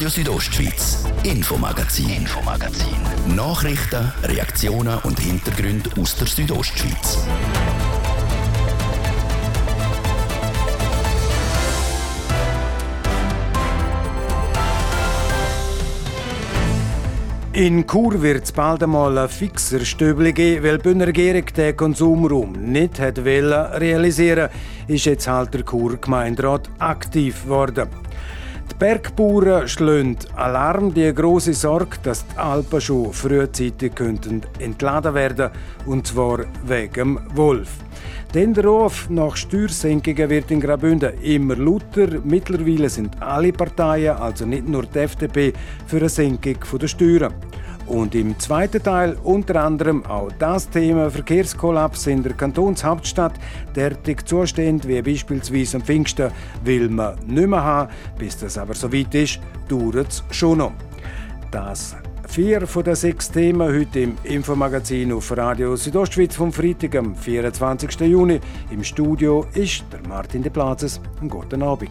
Radio Südostschweiz, Infomagazin, Infomagazin. Nachrichten, Reaktionen und Hintergründe aus der Südostschweiz. In Chur wird es bald einmal ein fixer Stöbli geben, weil die Bündner Regierung den Konsumraum nicht realisieren ist jetzt halt der Chur Gemeinderat aktiv geworden. Bergbauern schlagen Alarm, die große Sorge, dass die Alpen schon frühzeitig könnten entladen werden und zwar wegen dem Wolf. Denn der Ruf nach Steuersenkungen wird in Graubünden immer lauter. Mittlerweile sind alle Parteien, also nicht nur die FDP, für eine Senkung der Steuern. Und im zweiten Teil unter anderem auch das Thema Verkehrskollaps in der Kantonshauptstadt. Derartig Zustände wie beispielsweise am Pfingsten will man nicht mehr haben. Bis das aber so weit ist, dauert es schon noch. Das Vier von den sechs Themen heute im Infomagazin auf Radio Südostschweiz vom Freitag, am 24. Juni. Im Studio ist der Martin de Plazes. Einen guten Abend.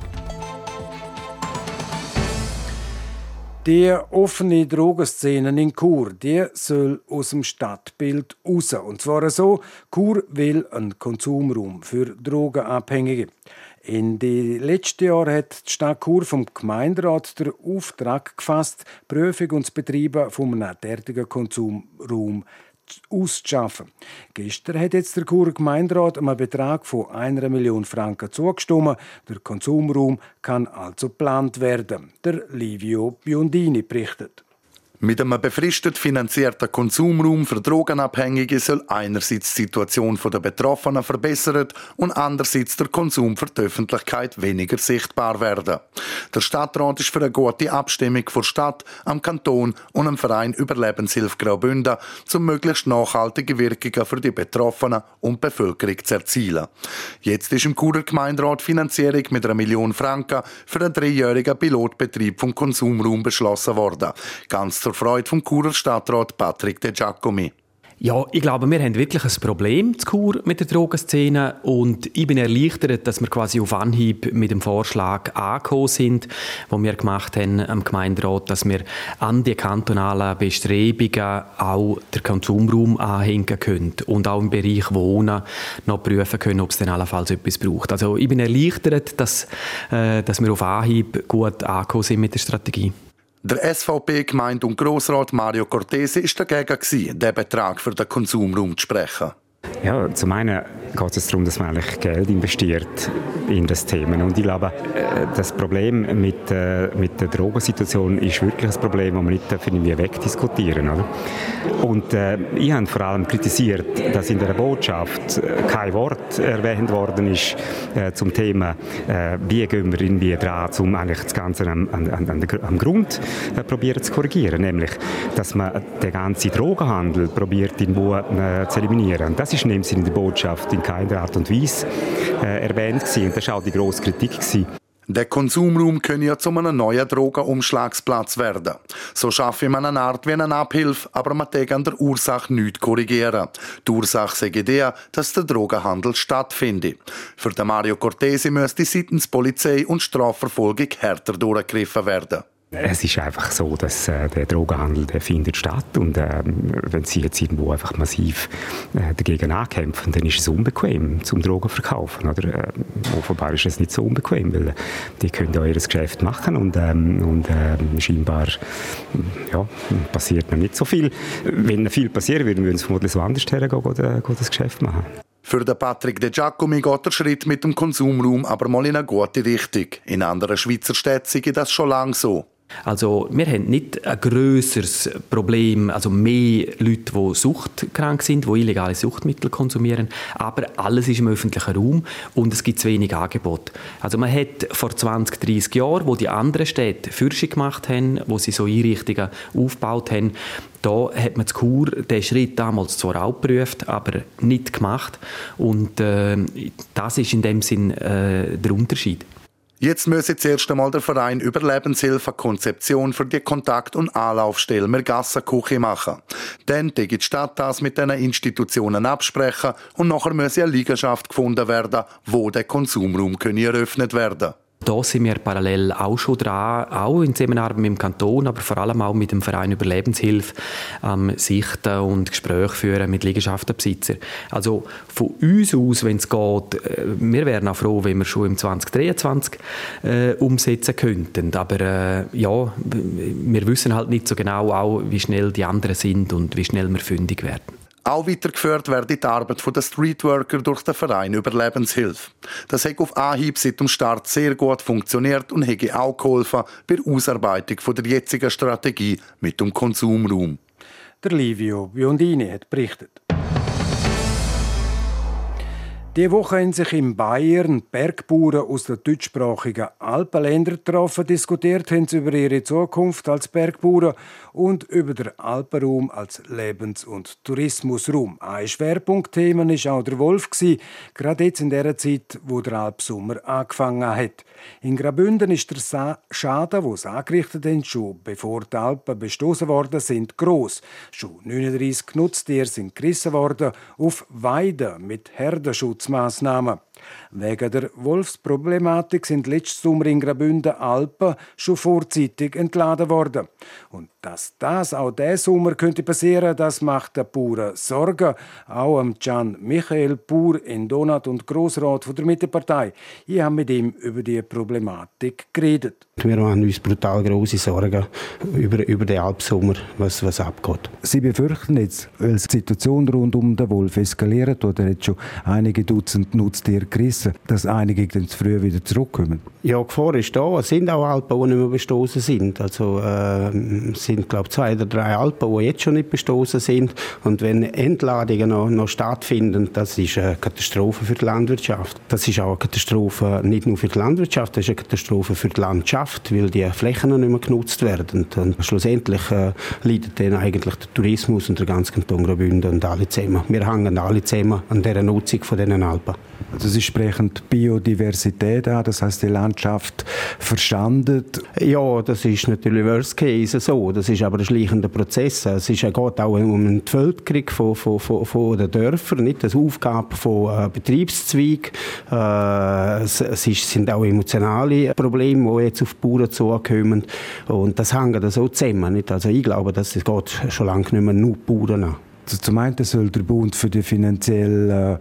Die offene Drogenszene in Chur, die soll aus dem Stadtbild raus. Und zwar so, Chur will einen Konsumraum für Drogenabhängige. In den letzten Jahren hat die Stadt Chur vom Gemeinderat den Auftrag gefasst, Prüfung und das Betreiben von einem derartigen Konsumraum auszuschaffen. Gestern hat jetzt der Churer Gemeinderat einem Betrag von einer Million Franken zugestimmt. Der Konsumraum kann also geplant werden. Der Livio Biondini berichtet. Mit einem befristet finanzierten Konsumraum für Drogenabhängige soll einerseits die Situation der Betroffenen verbessert und andererseits der Konsum für die Öffentlichkeit weniger sichtbar werden. Der Stadtrat ist für eine gute Abstimmung vor Stadt, am Kanton und am Verein Überlebenshilfe Graubünden, um möglichst nachhaltige Wirkungen für die Betroffenen und Bevölkerung zu erzielen. Jetzt ist im Churer Gemeinderat Finanzierung mit einer Million Franken für einen dreijährigen Pilotbetrieb vom Konsumraum beschlossen worden. Ganz zur Freude vom Churer Stadtrat Patrick De Giacomi. Ja, ich glaube, wir haben wirklich ein Problem zu Kur mit der Drogenszene und ich bin erleichtert, dass wir quasi auf Anhieb mit dem Vorschlag angekommen sind, wo wir gemacht haben am Gemeinderat, dass wir an die kantonalen Bestrebungen auch den Konsumraum anhängen können und auch im Bereich Wohnen noch prüfen können, ob es dann allenfalls etwas braucht. Also ich bin erleichtert, dass, äh, dass wir auf Anhieb gut angekommen sind mit der Strategie. Der SVP-Gemeinde und Grossrat Mario Cortese ist dagegen, den Betrag für den Konsumraum zu sprechen. Ja, zum einen geht es darum, dass man eigentlich Geld investiert in das Thema. Und ich glaube, äh, das Problem mit, äh, mit der Drogensituation ist wirklich ein Problem, das wir nicht irgendwie wegdiskutieren oder? Und äh, ich habe vor allem kritisiert, dass in der Botschaft äh, kein Wort erwähnt worden ist äh, zum Thema, äh, wie gehen wir irgendwie dran, um eigentlich das Ganze am, an, an, am Grund probieren zu korrigieren. Nämlich, dass man den ganzen Drogenhandel probiert irgendwo äh, zu eliminieren. Das ist in dem Sinne die Botschaft in keiner Art und Weise äh, erwähnt gewesen. Und das war auch die grosse Kritik. Gewesen. Der Konsumraum könne ja zu einem neuen Drogenumschlagsplatz werden. So schaffe man eine Art wie eine Abhilfe, aber man kann an der Ursache nichts korrigieren. Die Ursache sei die, dass der Drogenhandel stattfindet. Für den Mario Cortesi müsste seitens Polizei und Strafverfolgung härter durchgegriffen werden. Es ist einfach so, dass äh, der Drogenhandel der findet statt und äh, wenn Sie jetzt irgendwo einfach massiv äh, dagegen ankämpfen, dann ist es unbequem zum Drogen verkaufen. Oder äh, offenbar ist es nicht so unbequem, weil die können ja ihr Geschäft machen und, ähm, und ähm, scheinbar ja, passiert noch nicht so viel. Wenn viel passieren würde, würden sie vermutlich so anders hergehen und das Geschäft machen. Für den Patrick De Giacomi geht der Schritt mit dem Konsumraum aber mal in eine gute Richtung. In anderen Schweizer Städten sei das schon lange so. Also wir haben nicht ein grösseres Problem, also mehr Leute, die suchtkrank sind, die illegale Suchtmittel konsumieren, aber alles ist im öffentlichen Raum und es gibt zu wenig Angebot. Also man hat vor 20, 30 Jahren, wo die anderen Städte Forschung gemacht haben, wo sie so Einrichtungen aufgebaut haben, da hat man zu Kur den Schritt damals zwar auch geprüft, aber nicht gemacht und äh, das ist in dem Sinn äh, der Unterschied. Jetzt müsse zuerst einmal der Verein Überlebenshilfe Konzeption für die Kontakt- und Anlaufstelle Mergassenküche machen. Dann die Stadt das mit diesen Institutionen absprechen und nachher müsse eine Liegenschaft gefunden werden, wo der Konsumraum eröffnet werden Da sind wir parallel auch schon dran, auch in Zusammenarbeit mit dem Kanton, aber vor allem auch mit dem Verein Überlebenshilfe, ähm, Sichten und Gespräche führen mit Liegenschaftenbesitzern. Also von uns aus, wenn es geht, äh, wir wären auch froh, wenn wir schon im 2023 äh, umsetzen könnten. Aber äh, ja, wir wissen halt nicht so genau auch, wie schnell die anderen sind und wie schnell wir fündig werden. Auch weitergeführt wird die Arbeit der Streetworker durch den Verein Überlebenshilfe. Das hat auf Anhieb seit dem Start sehr gut funktioniert und hat auch geholfen bei der Ausarbeitung der jetzigen Strategie mit dem Konsumraum. Der Livio Biondini hat berichtet. Die Woche haben sich in Bayern Bergbauern aus den deutschsprachigen Alpenländern getroffen, diskutiert haben sie über ihre Zukunft als Bergbauern und über den Alpenraum als Lebens- und Tourismusraum. Ein Schwerpunktthema war auch der Wolf, gerade jetzt in der Zeit, wo der Alpsommer angefangen hat. In Graubünden ist der Schaden, wo sie angerichtet haben, schon bevor die Alpen bestoßen worden sind, gross. Schon 39 Nutztiere sind gerissen worden auf Weiden mit Herdenschutzmaßnahmen. Wegen der Wolfsproblematik sind letztes Sommer in Graubünden Alpen schon vorzeitig entladen worden. Und dass das auch diesen Sommer könnte passieren, das macht der Bauern Sorgen. Auch am Gian Michael Bauer in Donat und Grossrat von der Mittepartei. Ich habe mit ihm über die Problematik geredet. Wir machen uns brutal große Sorgen über, über den Alpsommer, was, was abgeht. Sie befürchten jetzt, weil die Situation rund um den Wolf eskaliert oder jetzt schon einige Dutzend Nutztiere gerissen, dass einige dann zu früh wieder zurückkommen? Ja, die Gefahr ist da. Es sind auch Alpen, die nicht mehr bestoßen sind. Also äh, es sind, glaube zwei oder drei Alpen, die jetzt schon nicht bestoßen sind. Und wenn Entladungen noch, noch stattfinden, das ist eine Katastrophe für die Landwirtschaft. Das ist auch eine Katastrophe nicht nur für die Landwirtschaft, das ist eine Katastrophe für die Landschaft, weil die Flächen nicht mehr genutzt werden. Und schlussendlich äh, leidet dann eigentlich der Tourismus und der ganze Kanton Graubünden und alle zusammen. Wir hängen alle zusammen an dieser Nutzung von diesen Alpen. Also Sie sprechen Biodiversität an, das heißt die Landschaft verstanden. Ja, das ist natürlich Worst Case so. Das ist aber ein schleichender Prozess. Es ist, geht auch um eine Bevölkerung von, von, von, von den Dörfern, nicht das Aufgabe von äh, Betriebszweigen. Äh, es, es ist, sind auch emotionale Probleme, die jetzt auf die Bauern zukommen. Und das hängt so zusammen. Nicht? Also ich glaube, das geht schon lange nicht mehr nur die Bauern an. Also zum einen soll der Bund für die finanziellen äh,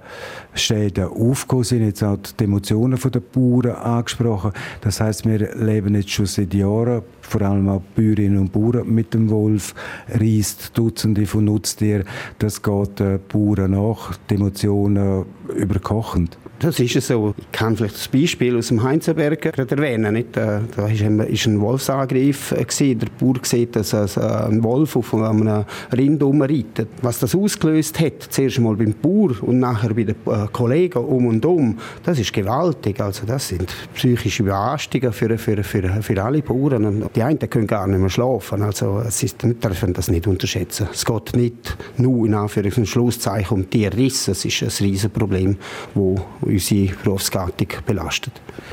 Schäden aufkommen. Sie haben jetzt auch die Emotionen der Bauern angesprochen. Das heißt, wir leben jetzt schon seit Jahren, vor allem auch Bäuerinnen und Bauern mit dem Wolf, reist Dutzende von Nutztieren. Das geht den Bauern nach, die Emotionen überkochend. Das ist so. Ich kann vielleicht das Beispiel aus dem Heinzenberger erwähnen. Nicht? Äh, da war ein Wolfsangriff. Der Bauer sieht, dass ein Wolf auf einem Rind umreitet. Was das ausgelöst hat, zuerst mal beim Bauer und nachher bei den äh, Kollegen um und um, das ist gewaltig. Also das sind psychische Belastungen für, für, für, für alle Bauern. Die einen können gar nicht mehr schlafen. Also es ist, wir dürfen das nicht unterschätzen. Es geht nicht nur in Anführungszeichen Schlusszeichen um Tierrisse. Es ist ein Riesenproblem, das unsere Berufsgattung belastet.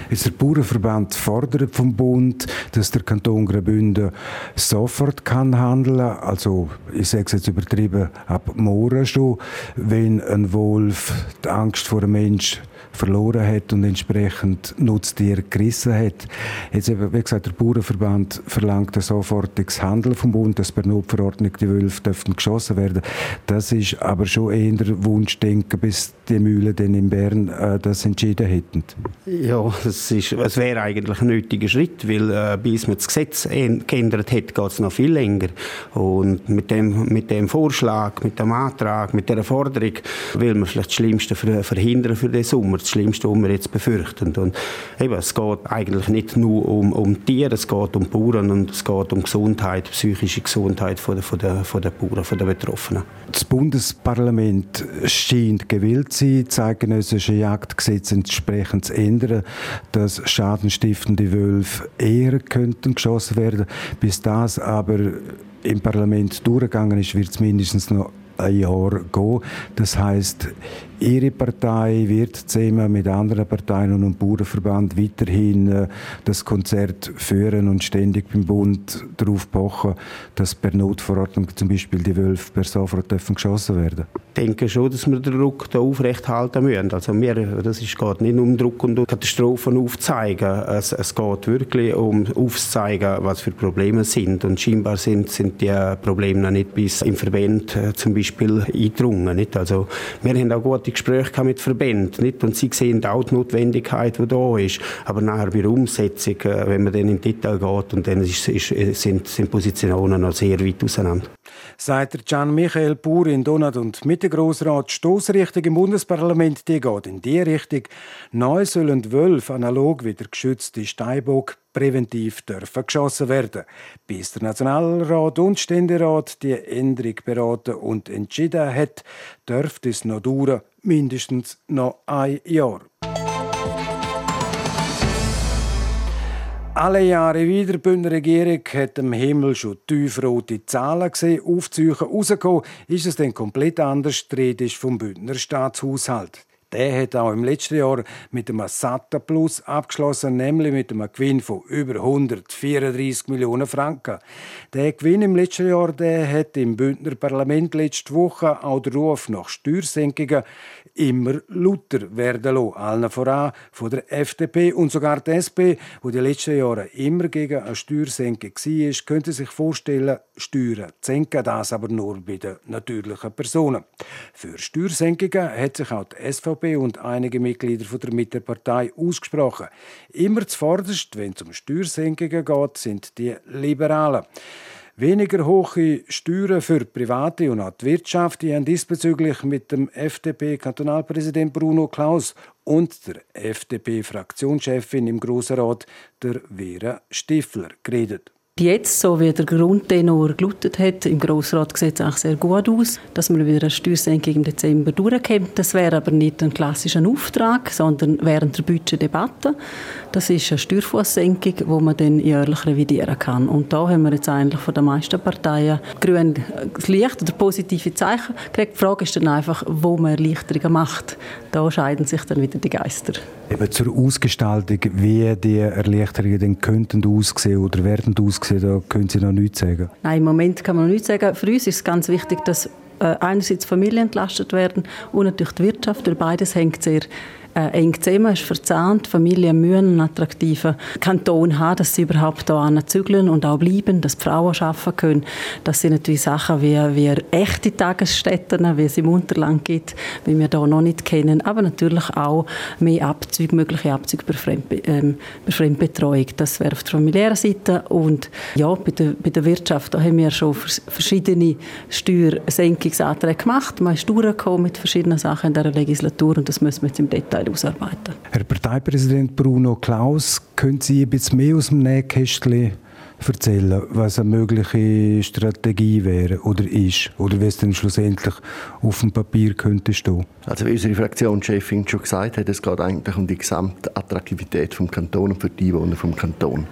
Der Bauernverband fordert vom Bund, dass der Kanton Graubünden sofort kann handeln, also ich sage es jetzt übertrieben, ab morgen schon, wenn ein Wolf die Angst vor einem Mensch verloren hat und entsprechend Nutztiere gerissen hat. Jetzt eben, wie gesagt, der Bauernverband verlangt ein sofortiges Handeln vom Bund, dass per Notverordnung die Wölfe dürfen geschossen werden. Das ist aber schon eher Wunschdenken, bis die Mühlen dann in Bern äh, das entschieden hätten. Ja, es, ist, es wäre eigentlich ein nötiger Schritt, weil äh, bis man das Gesetz geändert hat, geht es noch viel länger. Und mit dem, mit dem Vorschlag, mit dem Antrag, mit der Forderung will man vielleicht das Schlimmste verhindern für den Sommer das Schlimmste, was wir jetzt befürchten. Und eben, es geht eigentlich nicht nur um, um Tiere, es geht um Bauern und es geht um Gesundheit, psychische Gesundheit von der, von der, von der Bauern, von den Betroffenen. Das Bundesparlament scheint gewillt zu sein, das eidgenössische Jagdgesetz entsprechend zu ändern, dass schadenstiftende Wölfe eher könnten geschossen werden. Bis das aber im Parlament durchgegangen ist, wird es mindestens noch ein Jahr gehen. Das heißt, Ihre Partei wird zusammen mit anderen Parteien und dem Bauernverband weiterhin äh, das Konzert führen und ständig beim Bund darauf pochen, dass per Notverordnung zum Beispiel die Wölfe per sofort geschossen werden Ich denke schon, dass wir den Druck da aufrechthalten müssen. Also wir, das ist, geht nicht um Druck und Katastrophen aufzeigen. Es, es geht wirklich um aufzuzeigen, was für Probleme sind. Und scheinbar sind, sind die Probleme noch nicht bis im Verband äh, zum Beispiel eingedrungen. Nicht? Also wir haben auch gute Gespräche mit Verbänden nicht? und sie sehen auch die Notwendigkeit, die da ist. Aber nachher bei der Umsetzung, äh, wenn man dann in Detail geht, und dann ist, ist, sind, sind Positionen noch sehr weit auseinander. Seit Gian Michael Bur in Donat und Mitte-Grossrat Stoßrichtung im Bundesparlament, die geht in die Richtung. Neu sollen Wölfe analog wie der geschützte Steinbock präventiv dürfen geschossen werden. Bis der Nationalrat und Ständerat die Änderung beraten und entschieden hat, dürfte es noch dauern, mindestens noch ein Jahr. Alle Jahre wieder, die Bündner Regierung hat im Himmel schon tiefrote Zahlen gesehen. Aufzüge rausgekommen ist es dann komplett anders. Die Rede ist vom Bündner Staatshaushalt. Der hat auch im letzten Jahr mit einem satten Plus abgeschlossen, nämlich mit einem Gewinn von über 134 Millionen Franken. Der Gewinn im letzten Jahr der hat im Bündner Parlament letzte Woche auch den Ruf nach Steuersenkungen immer lauter werden lassen. Allen voran von der FDP und sogar der SP, wo die letzten Jahre immer gegen eine Steuersenkung war, könnte sich vorstellen, Steuern zu senken, das aber nur bei den natürlichen Personen. Für Steuersenkungen hat sich auch die SVP und einige Mitglieder der Mittepartei ausgesprochen. Immer zuvorderst, wenn es um Steuersenkungen geht, sind die Liberalen. Weniger hohe Steuern für Private und auch die Wirtschaft die haben diesbezüglich mit dem FDP-Kantonalpräsident Bruno Klaus und der FDP-Fraktionschefin im Grossen Rat, der Vera Stifler, geredet. Jetzt, so wie der Grundtenor gelautet hat, im Grossrat sieht es auch sehr gut aus, dass wir wieder eine Steuersenkung im Dezember durchkommt. Das wäre aber nicht ein klassischer Auftrag, sondern während der Budgetdebatte. Das ist eine Steuerfusssenkung, die man dann jährlich revidieren kann. Und da haben wir jetzt eigentlich von den meisten Parteien grün das Licht oder positive Zeichen gekriegt. Die Frage ist dann einfach, wo man Erleichterungen macht. Da scheiden sich dann wieder die Geister. Eben zur Ausgestaltung, wie die Erleichterungen dann könnten aussehen oder werden aussehen da können Sie noch nichts sagen? Nein, im Moment kann man noch nichts sagen. Für uns ist es ganz wichtig, dass äh, einerseits Familien entlastet werden und natürlich die Wirtschaft, weil beides hängt sehr äh, eng zusammen, ist verzahnt. Familien müssen einen attraktiven Kanton haben, dass sie überhaupt hier zügeln und auch bleiben, dass die Frauen arbeiten können. Das sind natürlich Sachen wie, wie echte Tagesstätten, wie es im Unterland gibt, wie wir hier noch nicht kennen, aber natürlich auch mehr Abzüge, mögliche Abzüge bei, Fremdbe ähm, bei Fremdbetreuung. Das wäre auf der familiären Seite und ja, bei der, bei der Wirtschaft, da haben wir schon verschiedene Steuersenkungsanträge gemacht. Man ist durchgekommen mit verschiedenen Sachen in dieser Legislatur und das müssen wir jetzt im Detail ausarbeiten. Herr Parteipräsident Bruno Klaus, können Sie ein bisschen mehr aus dem Nähkästchen erzählen, was eine mögliche Strategie wäre oder ist oder wie es dann schlussendlich auf dem Papier könnte stehen? Also wie unsere Fraktionschefin schon gesagt hat, es geht eigentlich um die gesamte Attraktivität vom Kanton und für die Einwohner vom Kanton.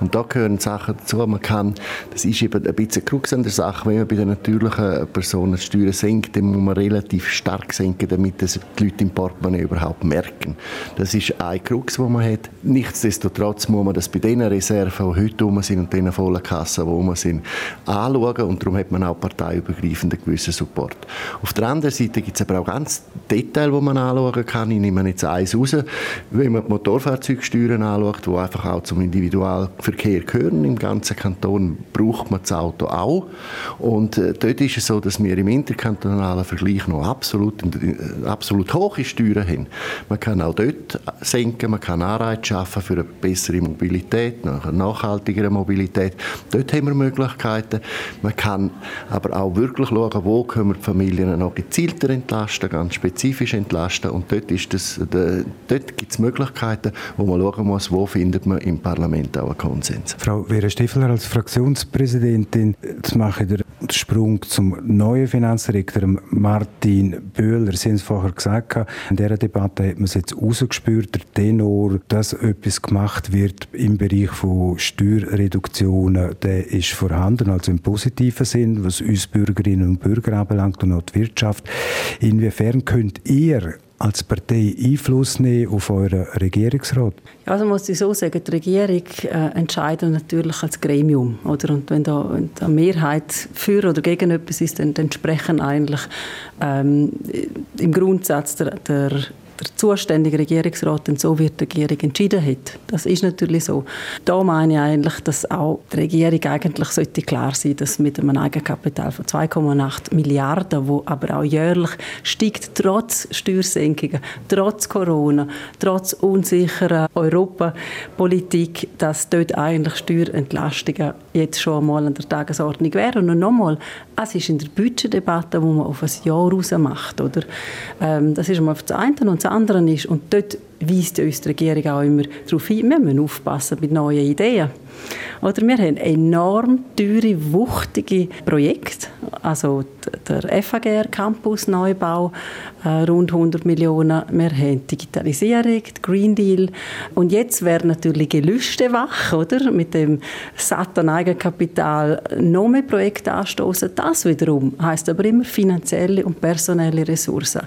Und da gehören Sachen dazu, man kann, das ist eben ein bisschen Krux an der Sache, wenn man bei den natürlichen Personen Steuern senkt, dann muss man relativ stark senken, damit das die Leute im Portemonnaie überhaupt merken. Das ist ein Krux, den man hat. Nichtsdestotrotz muss man das bei den Reserven, die heute rum sind und den vollen Kassen, die rum sind, anschauen und darum hat man auch parteiübergreifend einen gewissen Support. Auf der anderen Seite gibt es aber auch ganz Detail, die man anschauen kann. Ich nehme jetzt eins raus. Wenn man die Motorfahrzeugsteuern anschaut, die einfach auch zum Individualverkehr gehören im ganzen Kanton, braucht man das Auto auch. Und äh, dort ist es so, dass wir im interkantonalen Vergleich noch absolut, äh, absolut hohe Steuern haben. Man kann auch dort senken, man kann Anreize schaffen für eine bessere Mobilität, eine nachhaltigere Mobilität. Dort haben wir Möglichkeiten. Man kann aber auch wirklich schauen, wo können wir die Familien noch gezielter entlasten, ganz spezifisch entlasten. Und dort, das, dort gibt es Möglichkeiten, wo man schauen muss, wo findet man im Parlament auch einen Konsens. Frau Vera Stiefler, als Fraktionspräsidentin, jetzt mache ich Sprung zum neuen Finanzdirektor Martin Böhler. Sie haben es vorher gesagt, in dieser Debatte hat man es jetzt rausgespürt, der Tenor, dass etwas gemacht wird im Bereich von Steuerreduktionen, der ist vorhanden, also im positiven Sinn, was uns Bürgerinnen und Bürger anbelangt und auch die Wirtschaft. Inwiefern könnt ihr als Partei Einfluss nehmen auf euren Regierungsrat? Ja, also muss ich so sagen, die Regierung äh, entscheidet natürlich als Gremium. Oder? Und wenn da, wenn Mehrheit für oder gegen etwas ist, dann, dann sprechen eigentlich ähm, im Grundsatz der, der der zuständige Regierungsrat dann so wird die Regierung entschieden hat. Das ist natürlich so. Da meine ich eigentlich, dass auch die Regierung eigentlich sollte klar sein, dass mit einem Eigenkapital von 2,8 Milliarden, wo aber auch jährlich steigt, trotz Steuersenkungen, trotz Corona, trotz unsicherer Europapolitik, dass dort eigentlich Steuerentlastungen jetzt schon einmal an der Tagesordnung wären. Und nochmal, es ist in der Budgetdebatte, wo man auf ein Jahr raus macht. Oder? Ähm, das ist einmal auf das eine. Und das andere ist, und dort weist uns die Regierung auch immer darauf hin, wir müssen aufpassen mit neuen Ideen. Oder wir haben enorm teure, wuchtige Projekte, also der FAGR Campus Neubau, äh, rund 100 Millionen. Wir haben Digitalisierung, Green Deal und jetzt werden natürlich Gelüste wach, oder? Mit dem satten Eigenkapital noch mehr Projekte anstoßen. Das wiederum heißt aber immer finanzielle und personelle Ressourcen.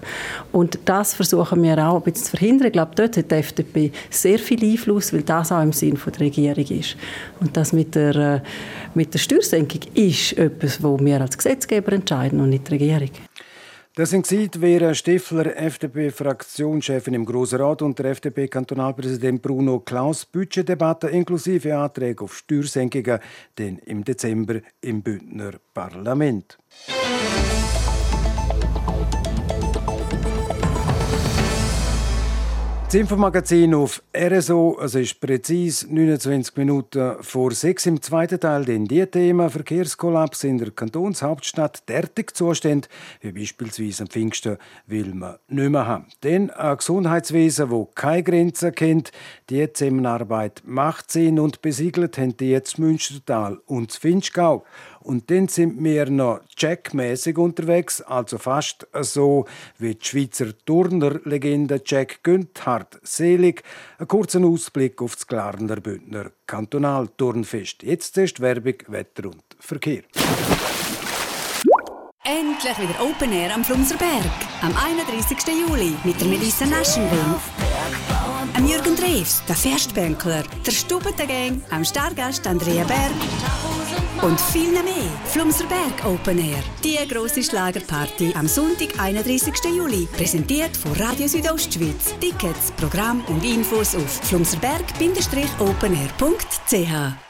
Und das versuchen wir auch ein bisschen zu verhindern. Ich glaube, dort hat die FDP sehr viel Einfluss, weil das auch im Sinn der Regierung ist. Und das mit der, äh, mit der Steuersenkung ist etwas, wo wir als Gesetzgeber entscheiden und nicht die Regierung. Das sind Vera Stiffler, FDP-Fraktionschefin im Grossen Rat und der FDP-Kantonalpräsident Bruno Klaus. Budgetdebatte inklusive Anträge auf Steuersenkungen, denn im Dezember im Bündner Parlament. Das Infomagazin auf RSO, es ist präzise 29 Minuten vor 6 im zweiten Teil, denn die Themen Verkehrskollaps in der Kantonshauptstadt derartig Zustände, wie beispielsweise am Pfingsten, will man nicht mehr haben. Denn ein Gesundheitswesen, das keine Grenzen kennt, die Zusammenarbeit macht Sinn und besiegelt haben die jetzt Münstertal und Finchgau. Und dann sind wir noch Jack-mäßig unterwegs, also fast so wie die Schweizer Turnerlegende Jack Günthard Selig. Ein kurzer Ausblick auf das Glarner Bündner Kantonalturnfest. Jetzt ist Werbung, Wetter und Verkehr. Endlich wieder Open Air am Flumserberg. Am 31. Juli mit der Melissa Naschenwing. Am Jürgen Drews, der Festbänkler, der Stubbentegang, am Stargast Andrea Berg und viel mehr. Flumserberg Open Air. Die grosse Schlagerparty am Sonntag, 31. Juli. Präsentiert von Radio Südostschweiz. Tickets, Programm und Infos auf flumserberg-openair.ch.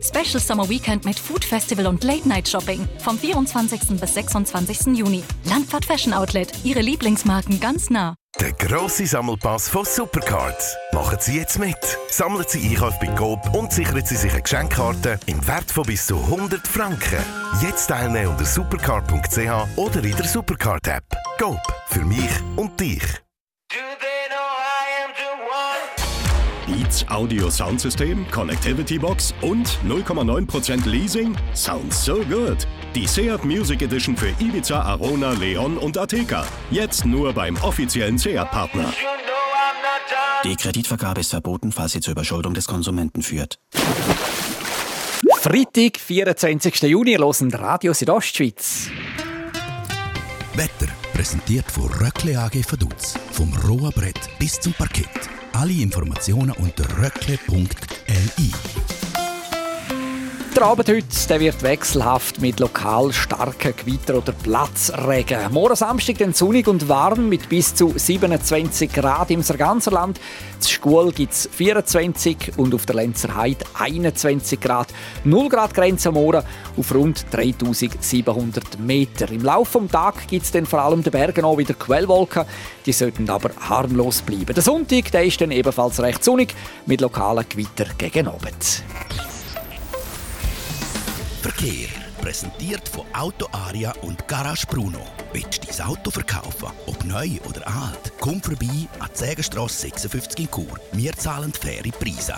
Special Summer Weekend mit Food Festival und Late Night Shopping vom 24. bis 26. Juni. Landfahrt Fashion Outlet, Ihre Lieblingsmarken ganz nah. Der grosse Sammelpass von Supercards. Machen Sie jetzt mit. Sammeln Sie Einkauf bei Coop und sichern Sie sich eine Geschenkkarte im Wert von bis zu 100 Franken. Jetzt teilnehmen unter supercard.ch oder in der Supercard-App. Coop. Für mich und dich. Beats Audio Soundsystem, Connectivity Box und 0,9% Leasing? Sounds so good! Die Seat Music Edition für Ibiza, Arona, Leon und Ateca. Jetzt nur beim offiziellen Seat-Partner. Die Kreditvergabe ist verboten, falls sie zur Überschuldung des Konsumenten führt. Freitag, 24. Juni, hören Radio Südostschweiz. Wetter präsentiert von Röckle AG Vaduz. Vom rohen Brett bis zum Parkett. Alle Informationen unter röckle.li. Der Abend heute der wird wechselhaft mit lokal starken Gewitter oder Platzregen. Morgen Samstag dann sonnig und warm mit bis zu 27 Grad im ganzen Land. Zur Schule gibt es 24 und auf der Lenzer Heide 21 Grad. 0 Grad Grenze am Morgen auf rund 3700 Meter. Im Laufe des Tages gibt es dann vor allem den Bergen auch wieder Quellwolken. Die sollten aber harmlos bleiben. Der Sonntag der ist dann ebenfalls recht sonnig mit lokalen Gewitter gegen Abend. Verkehr. Präsentiert von Auto Aria und Garage Bruno. Willst du dein Auto verkaufen? Ob neu oder alt? Komm vorbei an die Sägenstrasse 56 in Chur. Wir zahlen faire Preise.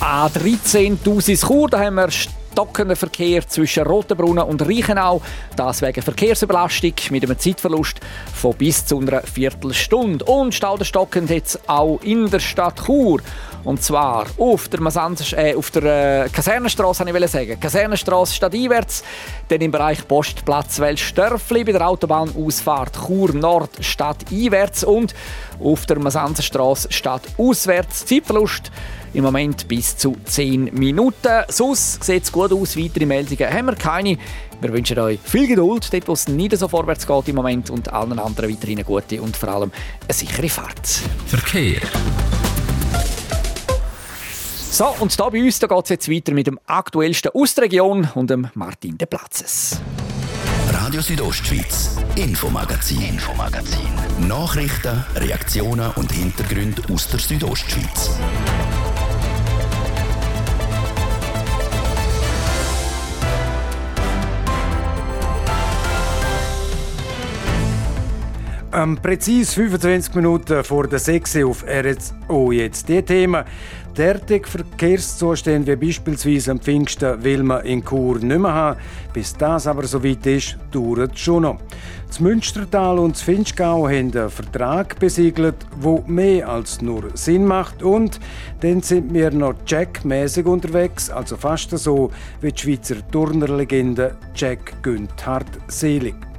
A13 Chur, da haben wir stockender Verkehr zwischen Rotenbrunnen und Reichenau. Das wegen Verkehrsüberlastung mit einem Zeitverlust von bis zu einer Viertelstunde. Und stauderstockend jetzt auch in der Stadt Chur. Und zwar auf der, Masans äh, auf der äh, Kasernenstraße, ich will sagen. Kasernenstraße stadteinwärts, dann im Bereich Postplatz Welsdörfli bei der Autobahnausfahrt Chur Nord stadteinwärts und auf der Masanzenstraße stadtauswärts. Zeitverlust im Moment bis zu 10 Minuten. Sonst sieht es gut aus. Weitere Meldungen haben wir keine. Wir wünschen euch viel Geduld, dort wo es nicht so vorwärts geht im Moment und allen anderen weiterhin eine gute und vor allem eine sichere Fahrt. Verkehr. So, und da bei uns geht es jetzt weiter mit dem aktuellsten aus der Region und dem Martin de Platzes. Radio Südostschweiz, Infomagazin, Infomagazin. Nachrichten, Reaktionen und Hintergründe aus der Südostschweiz. Ähm, präzise 25 Minuten vor der 6 auf RSO jetzt die Themen. Derartige Verkehrszustände wie beispielsweise am Pfingsten will man in Chur nicht mehr haben. Bis das aber so weit ist, dauert es schon noch. Das Münstertal und das Finchgau haben einen Vertrag besiegelt, der mehr als nur Sinn macht. Und dann sind wir noch Jack-mäßig unterwegs, also fast so wie die Schweizer Turnerlegende Jack Günthard Selig.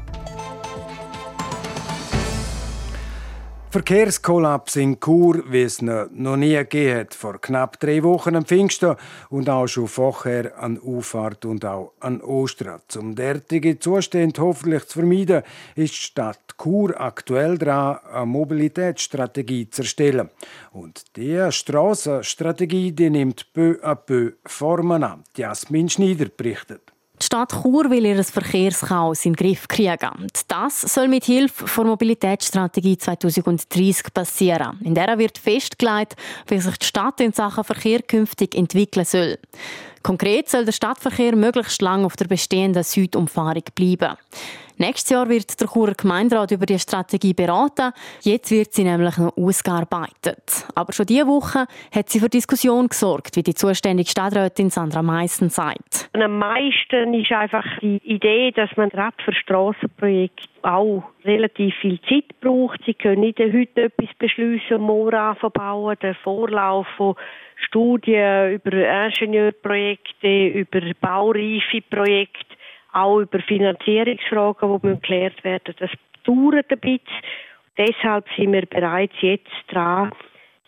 Verkehrskollaps in Chur, wie es noch nie gegeben hat. Vor knapp drei Wochen am Pfingsten und auch schon vorher an Auffahrt und auch an Ostern. Um derartige Zustände hoffentlich zu vermeiden, ist die Stadt Chur aktuell dran, eine Mobilitätsstrategie zu erstellen. Und diese Strassenstrategie die nimmt peu à peu Formen an. Jasmin Schneider berichtet. Die Stadt Chur will ihr Verkehrschaos in den Griff kriegen. Das soll mit Hilfe der Mobilitätsstrategie 2030 passieren. In der wird festgelegt, wie sich die Stadt in Sachen Verkehr künftig entwickeln soll. Konkret soll der Stadtverkehr möglichst lang auf der bestehenden Südumfahrung bleiben. Nächstes Jahr wird der Churer Gemeinderat über die Strategie beraten. Jetzt wird sie nämlich noch ausgearbeitet. Aber schon diese Woche hat sie für Diskussion gesorgt, wie die zuständige Stadträtin Sandra Meissen sagt. Am meisten ist einfach die Idee, dass man gerade für Strassenprojekte auch relativ viel Zeit braucht. Sie können nicht heute etwas beschließen, morgen verbauen. Der Vorlauf von Studien über Ingenieurprojekte, über baureife Projekte auch über Finanzierungsfragen, die geklärt werden Das dauert ein bisschen. Deshalb sind wir bereits jetzt dran,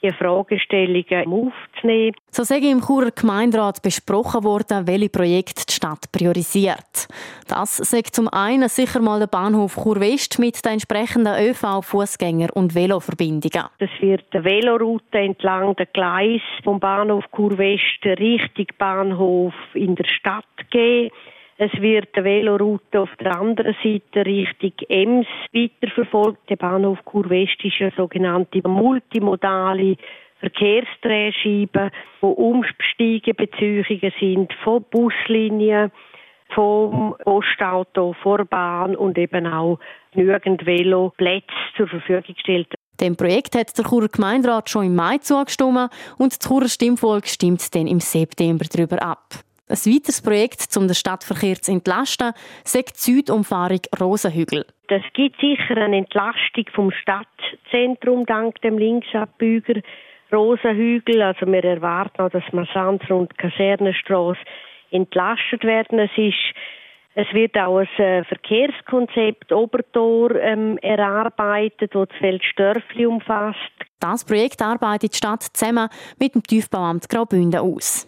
die Fragestellungen aufzunehmen. So sei im Churer Gemeinderat besprochen worden, welche Projekte die Stadt priorisiert. Das sagt zum einen sicher mal der Bahnhof Chur West mit den entsprechenden ÖV, Fußgänger und Veloverbindungen. Es wird eine Veloroute entlang der Gleis vom Bahnhof Chur West Richtung Bahnhof in der Stadt geben. Es wird eine Veloroute auf der anderen Seite Richtung Ems weiterverfolgt. Der Bahnhof Kurwest ist eine sogenannte multimodale Verkehrsdrehscheibe, wo Umsteigebeziehungen sind von Buslinien, vom Postauto, vor Bahn und eben auch genügend Veloplätze zur Verfügung gestellt. Dem Projekt hat der Churer Gemeinderat schon im Mai zugestimmt und das Churer Stimmvolk stimmt dann im September darüber ab. Ein weiteres Projekt, um den Stadtverkehr zu entlasten, sagt die Südumfahrung Rosenhügel. Das gibt sicher eine Entlastung vom Stadtzentrum dank dem Linksabbüger Rosenhügel. Also wir erwarten auch, dass Massanzer und Kasernenstraße entlastet werden. Es ist es wird auch ein äh, Verkehrskonzept Obertor ähm, erarbeitet, das das Feld Störfli umfasst. Das Projekt arbeitet die Stadt zusammen mit dem Tiefbauamt Graubünden aus.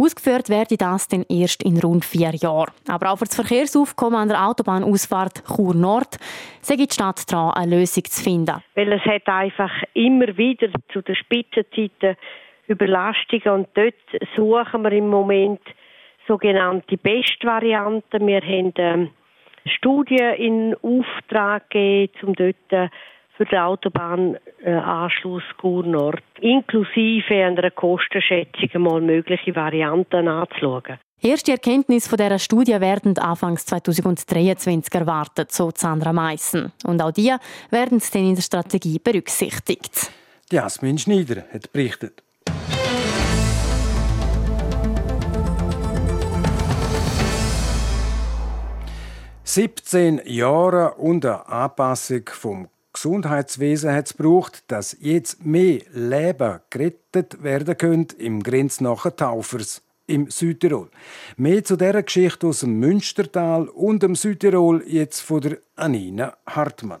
Ausgeführt werde das dann erst in rund vier Jahren. Aber auch für das Verkehrsaufkommen an der Autobahnausfahrt Chur Nord sei die Stadt dran, eine Lösung zu finden. Weil es hat einfach immer wieder zu den Spitzenzeiten Überlastungen und dort suchen wir im Moment sogenannte Bestvarianten. Wir haben ähm, Studien in Auftrag gegeben, um dort für den Autobahnanschluss Gur Nord inklusive einer Kostenschätzung mal mögliche Varianten anzuschauen. Erste Erkenntnisse von dieser Studie werden Anfangs 2023 erwartet, so Sandra Meissen. Und auch die werden dann in der Strategie berücksichtigt. Jasmin Schneider hat berichtet. 17 Jahre und eine Anpassung vom Gesundheitswesen hat es gebraucht, dass jetzt mehr Leben gerettet werden können im grenznachen Taufers im Südtirol. Mehr zu dieser Geschichte aus dem Münstertal und dem Südtirol jetzt von der Anina Hartmann.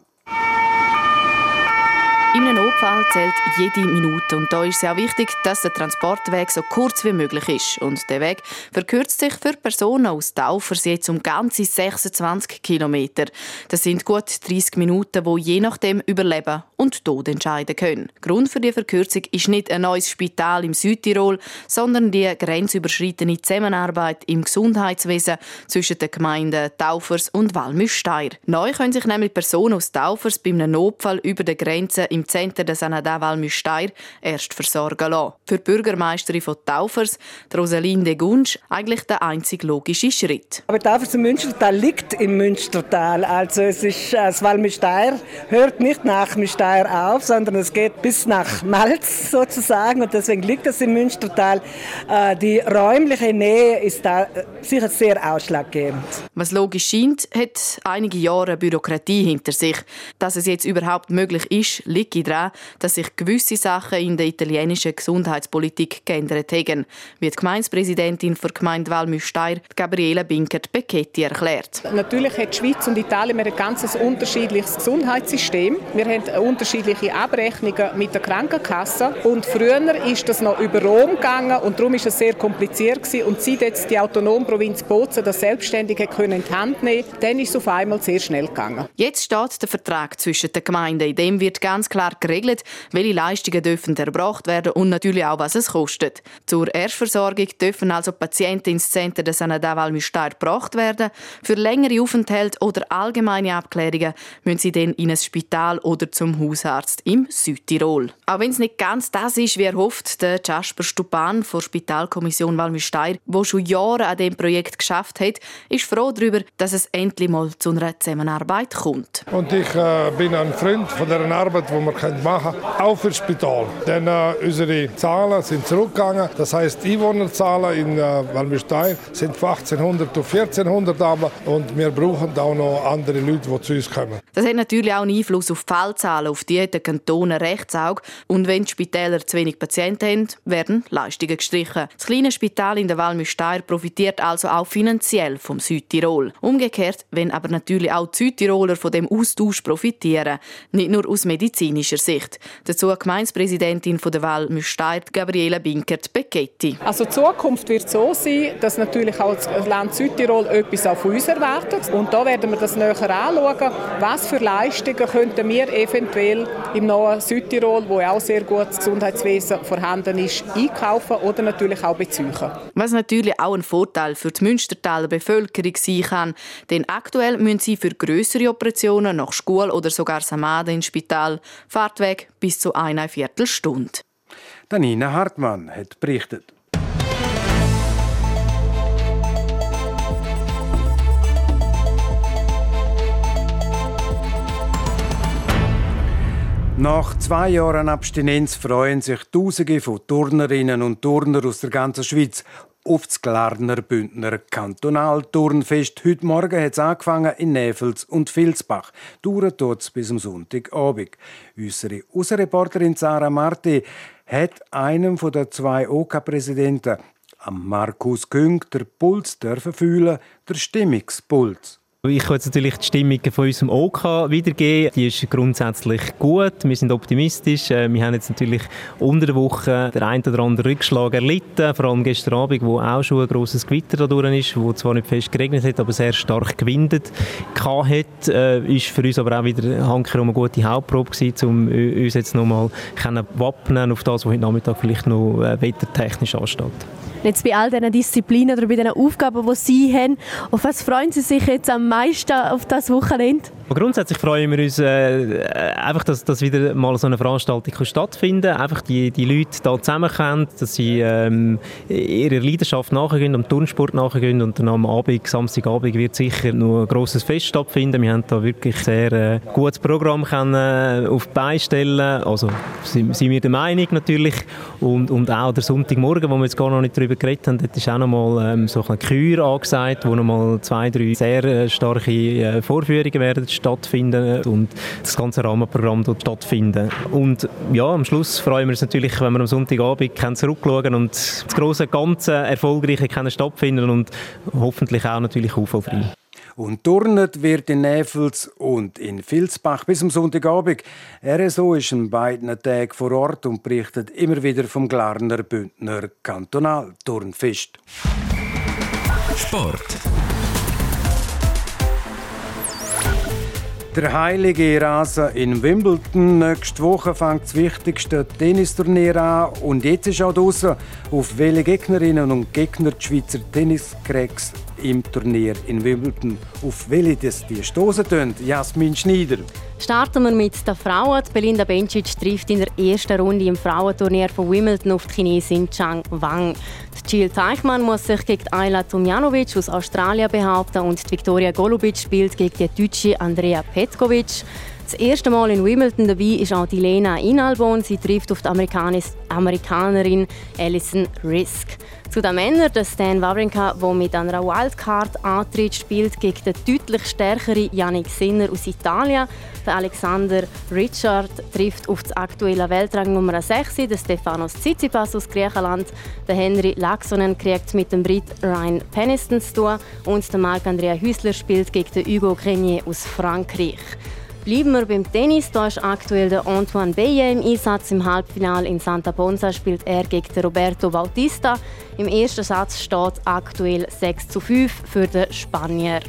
In einem Notfall zählt jede Minute und da ist es auch wichtig, dass der Transportweg so kurz wie möglich ist. Und der Weg verkürzt sich für Personen aus Taufers jetzt um ganze 26 Kilometer. Das sind gut 30 Minuten, wo je nachdem Überleben und Tod entscheiden können. Grund für die Verkürzung ist nicht ein neues Spital im Südtirol, sondern die grenzüberschreitende Zusammenarbeit im Gesundheitswesen zwischen den Gemeinden Taufers und Walmüsteier. Neu können sich nämlich Personen aus Taufers bei einem Notfall über die Grenze im Zentrum der Sanada Walmüsteier erst versorgen lassen. Für die Bürgermeisterin von Taufers, Rosalinde Gunsch, eigentlich der einzig logische Schritt. Aber Taufers im Münstertal liegt im Münstertal. Also es ist, das Walmüsteier hört nicht nach Müsteier auf, sondern es geht bis nach Malz sozusagen und deswegen liegt es im Münstertal. Äh, die räumliche Nähe ist da äh, sicher sehr ausschlaggebend. Was logisch scheint, hat einige Jahre Bürokratie hinter sich. Dass es jetzt überhaupt möglich ist, liegt liege daran, dass sich gewisse Sachen in der italienischen Gesundheitspolitik geändert haben, wie die Gemeindepräsidentin für die Gemeinde Valmüsteier, Gabriela Binkert-Becchetti, erklärt. Natürlich hat die Schweiz und Italien ein ganz unterschiedliches Gesundheitssystem. Wir haben unterschiedliche Abrechnungen mit der Krankenkasse und früher ist das noch über Rom gegangen und darum ist es sehr kompliziert gewesen. und seit jetzt die autonome Provinz Bozen das selbstständig können in die Hand nehmen, dann ist es auf einmal sehr schnell gegangen. Jetzt steht der Vertrag zwischen den Gemeinden, in dem wird ganz klar klar geregelt, welche Leistungen dürfen erbracht werden und natürlich auch, was es kostet. Zur Erstversorgung dürfen also Patienten ins Zentrum des Sanadaval Müstair gebracht werden. Für längere Aufenthalte oder allgemeine Abklärungen müssen sie dann in ein Spital oder zum Hausarzt im Südtirol. Auch wenn es nicht ganz das ist, wie er hofft, der Jasper Stupan von der Spitalkommission Walmüsteir, der schon Jahre an dem Projekt geschafft hat, ist froh darüber, dass es endlich mal zu einer Zusammenarbeit kommt. Und ich äh, bin ein Freund von der Arbeit, die wir machen können, auch für das Spital. Denn äh, unsere Zahlen sind zurückgegangen. Das heißt, Einwohnerzahlen in äh, Walmüstein sind von 1800 auf 1400 aber und wir brauchen auch noch andere Leute, die zu uns kommen. Das hat natürlich auch einen Einfluss auf die Fallzahlen, auf die hat der Kanton ein Rechtsauge. Und wenn die Spitäler zu wenig Patienten haben, werden Leistungen gestrichen. Das kleine Spital in der Walmüsteir profitiert also auch finanziell vom Südtirol. Umgekehrt, wenn aber natürlich auch die Südtiroler von dem Austausch profitieren, nicht nur aus Medizin medizinischer Sicht. Dazu Gemeindepräsidentin der Wahl Müsteir, Gabriela Binkert-Becchetti. Also die Zukunft wird so sein, dass natürlich auch das Land Südtirol etwas auf uns erwartet. Und da werden wir das näher anschauen. Was für Leistungen könnten wir eventuell im neuen Südtirol, wo auch sehr gutes Gesundheitswesen vorhanden ist, einkaufen oder natürlich auch beziehen. Was natürlich auch ein Vorteil für die Münstertaler Bevölkerung sein kann. Denn aktuell müssen sie für größere Operationen nach Schule oder sogar Samade ins Spital Fahrtweg bis zu einer Viertelstunde. Danina Hartmann hat berichtet. Nach zwei Jahren Abstinenz freuen sich Tausende von Turnerinnen und Turner aus der ganzen Schweiz auf das Glarner Bündner Kantonalturnfest. Heute Morgen hat es angefangen in Nevels und Vilsbach. Dauert dort bis am Sonntagabend. Unsere Außenreporterin Sarah Marti hat einem der zwei OK-Präsidenten, Markus Küng, der Puls dürfen fühlen, der Stimmungspuls. Ich kann jetzt natürlich die Stimmung von unserem OK wiedergeben. Die ist grundsätzlich gut. Wir sind optimistisch. Äh, wir haben jetzt natürlich unter der Woche den einen oder anderen Rückschlag erlitten. Vor allem gestern Abend, wo auch schon ein grosses Gewitter da durch ist, wo zwar nicht fest geregnet hat, aber sehr stark gewindet hat. Äh, ist für uns aber auch wieder Hanker eine gute Hauptprobe gewesen, um uns jetzt nochmal wappnen auf das, was heute Nachmittag vielleicht noch äh, wettertechnisch ansteht. Jetzt bei all diesen Disziplinen oder bei diesen Aufgaben, die Sie haben, auf was freuen Sie sich jetzt am meisten auf das Wochenende? grundsätzlich freuen wir uns äh, einfach, dass, dass wieder mal so eine Veranstaltung stattfinden kann. Einfach die, die Leute da zusammenkommen, dass sie ähm, ihrer Leidenschaft nachgehen, am Turnsport nachgehen und dann am Abend, Samstagabend wird sicher noch ein grosses Fest stattfinden. Wir haben da wirklich sehr äh, gutes Programm können, äh, auf die Beine stellen. Also sind, sind wir der Meinung natürlich. Und, und auch der Sonntagmorgen, wo wir jetzt gar noch nicht darüber geredet haben, dort ist auch noch mal ähm, so eine Kür angesagt, wo noch mal zwei, drei sehr äh, starke äh, Vorführungen werden stattfinden und das ganze Rahmenprogramm dort stattfinden. Und ja, am Schluss freuen wir uns natürlich, wenn wir am Sonntagabend können zurückschauen und das große Ganze erfolgreiche können stattfinden und hoffentlich auch natürlich unfallfrei. Und turnet wird in Näfels und in Vilsbach bis am Sonntagabend. RSO ist an beiden Tagen vor Ort und berichtet immer wieder vom Glarner Bündner Kantonalturnfest. Sport. Der heilige Rasen in Wimbledon. Nächste Woche fängt das wichtigste Tennisturnier an. Und jetzt ist auch draußen, auf welche Gegnerinnen und Gegner die Schweizer Tenniscracks im Turnier in Wimbledon. Auf welche das die stoßen tun. Jasmin Schneider. Starten wir mit den Frauen. Belinda Bencic trifft in der ersten Runde im Frauenturnier von Wimbledon auf die Chinesin Chang Wang. Die Jill Teichmann muss sich gegen Ayla Tomjanovic aus Australien behaupten und die Viktoria Golubic spielt gegen die deutsche Andrea Petkovic. Das erste Mal in Wimbledon dabei ist auch die Lena Inalbon. Sie trifft auf die Amerikanerin Alison Risk. Zu den Männern, der Stan Wawrinka, der mit einer Wildcard antritt, spielt gegen den deutlich stärkeren Yannick Sinner aus Italien. Der Alexander Richard trifft auf das aktuelle Weltrang Nummer 6, den Stefanos Tsitsipas aus Griechenland. Der Henry Laxonen kriegt mit dem Brit Ryan Peniston zu tun und der Marc-Andrea Hüsler spielt gegen den Hugo Grenier aus Frankreich. Bleiben wir beim Tennis. Da ist aktuell der Antoine Beye im Einsatz. Im Halbfinale in Santa Ponsa spielt er gegen Roberto Bautista. Im ersten Satz steht aktuell 6 zu 5 für den Spanier.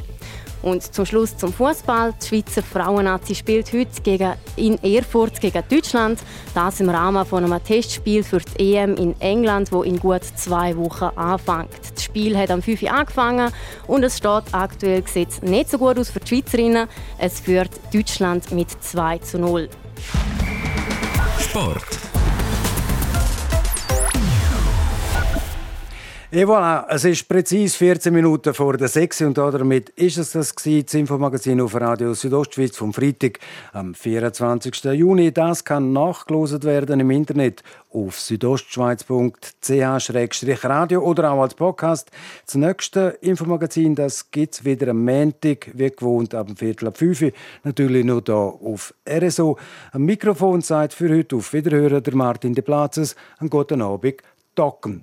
Und zum Schluss zum Fußball. Die Schweizer Frauennazi spielt heute gegen, in Erfurt gegen Deutschland. Das im Rahmen von einem Testspiel für die EM in England, wo in gut zwei Wochen anfängt. Spiel hat am 5 Uhr angefangen und es steht aktuell gesetzt nicht so gut aus für die Schweizerinnen. Es führt Deutschland mit 2 zu 0. Sport. Et voilà, es ist präzise 14 Minuten vor der 6 und damit ist es das gewesen, das Infomagazin auf Radio Südostschweiz vom Freitag am 24. Juni. Das kann nachgelost werden im Internet auf südostschweiz.ch-radio oder auch als Podcast. Das nächste Infomagazin, das gibt es wieder am Montag, wie gewohnt, ab Viertel ab 5 Uhr. Natürlich nur hier auf RSO. Am Mikrofon sagt für heute auf Wiederhören der Martin de Platzes. Einen guten Abend, Docken.